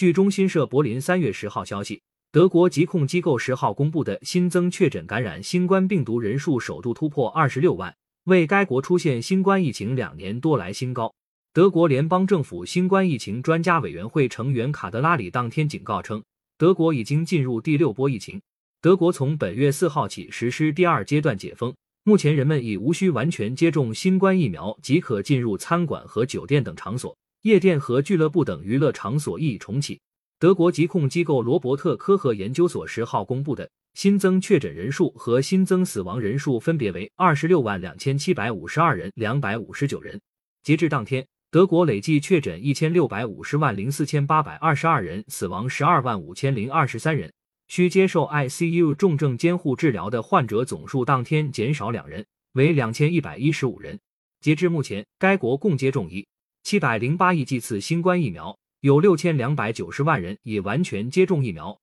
据中新社柏林三月十号消息，德国疾控机构十号公布的新增确诊感染新冠病毒人数首度突破二十六万，为该国出现新冠疫情两年多来新高。德国联邦政府新冠疫情专家委员会成员卡德拉里当天警告称，德国已经进入第六波疫情。德国从本月四号起实施第二阶段解封，目前人们已无需完全接种新冠疫苗即可进入餐馆和酒店等场所，夜店和俱乐部等娱乐场所亦重启。德国疾控机构罗伯特科赫研究所十号公布的新增确诊人数和新增死亡人数分别为二十六万两千七百五十二人、两百五十九人。截至当天。德国累计确诊一千六百五十万零四千八百二十二人，死亡十二万五千零二十三人。需接受 ICU 重症监护治疗的患者总数当天减少两人，为两千一百一十五人。截至目前，该国共接种一七百零八亿剂次新冠疫苗，有六千两百九十万人已完全接种疫苗，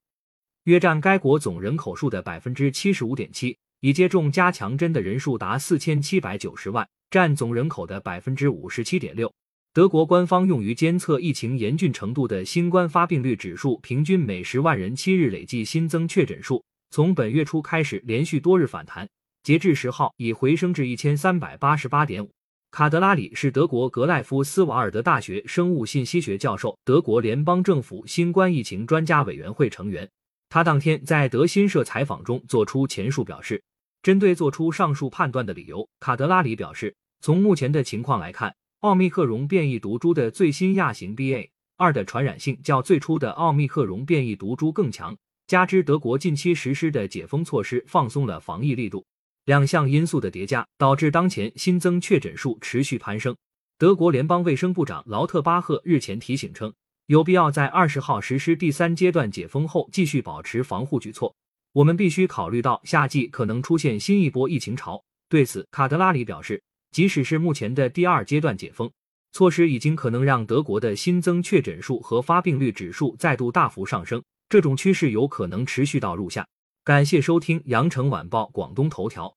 约占该国总人口数的百分之七十五点七。已接种加强针的人数达四千七百九十万，占总人口的百分之五十七点六。德国官方用于监测疫情严峻程度的新冠发病率指数，平均每十万人七日累计新增确诊数，从本月初开始连续多日反弹，截至十号已回升至一千三百八十八点五。卡德拉里是德国格赖夫斯瓦尔德大学生物信息学教授，德国联邦政府新冠疫情专家委员会成员。他当天在德新社采访中作出前述表示，针对做出上述判断的理由，卡德拉里表示，从目前的情况来看。奥密克戎变异毒株的最新亚型 BA 二的传染性较最初的奥密克戎变异毒株更强，加之德国近期实施的解封措施放松了防疫力度，两项因素的叠加导致当前新增确诊数持续攀升。德国联邦卫生部长劳特巴赫日前提醒称，有必要在二十号实施第三阶段解封后继续保持防护举措。我们必须考虑到夏季可能出现新一波疫情潮。对此，卡德拉里表示。即使是目前的第二阶段解封措施，已经可能让德国的新增确诊数和发病率指数再度大幅上升，这种趋势有可能持续到入夏。感谢收听羊城晚报广东头条。